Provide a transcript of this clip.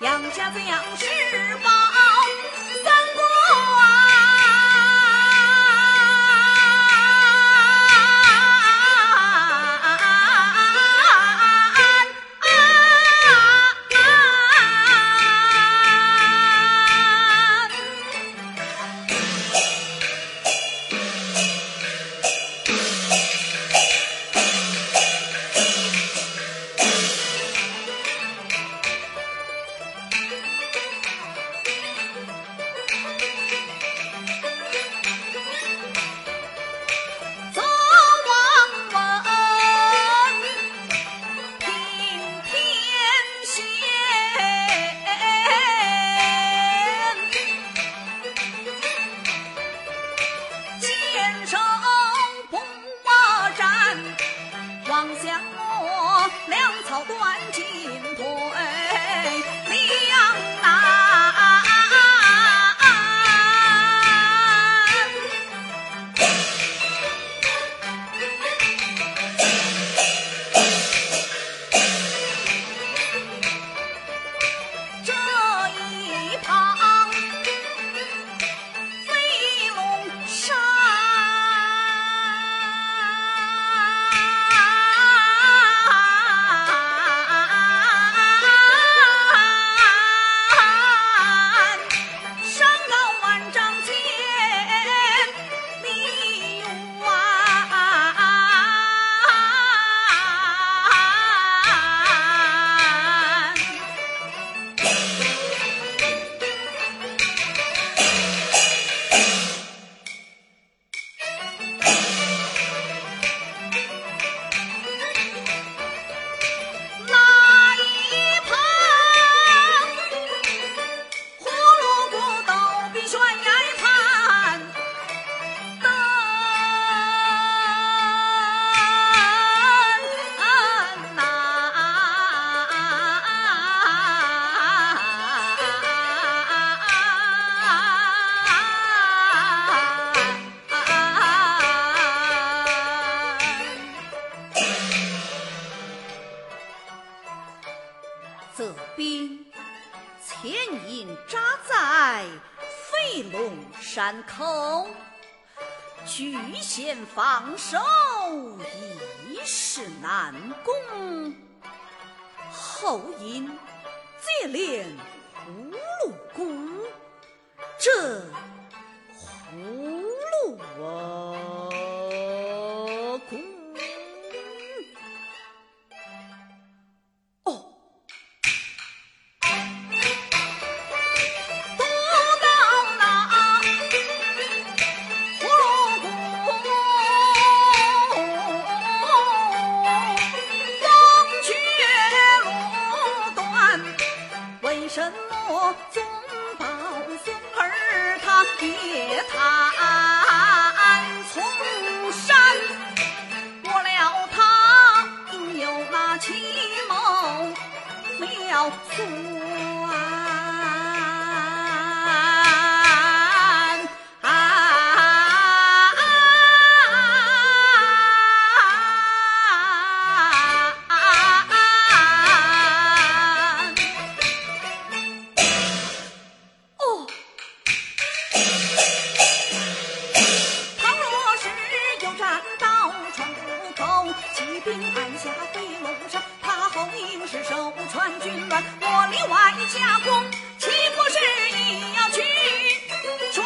万里冷夜随公，佛法则兵前营扎在飞龙山口，举弦防守易是难攻。后营接连无路攻，这。什么总宝孙儿他也他从山过了他定有那奇谋妙处兵暗下飞龙山，他后营是守川军乱，我里外夹攻，岂不是一要去全？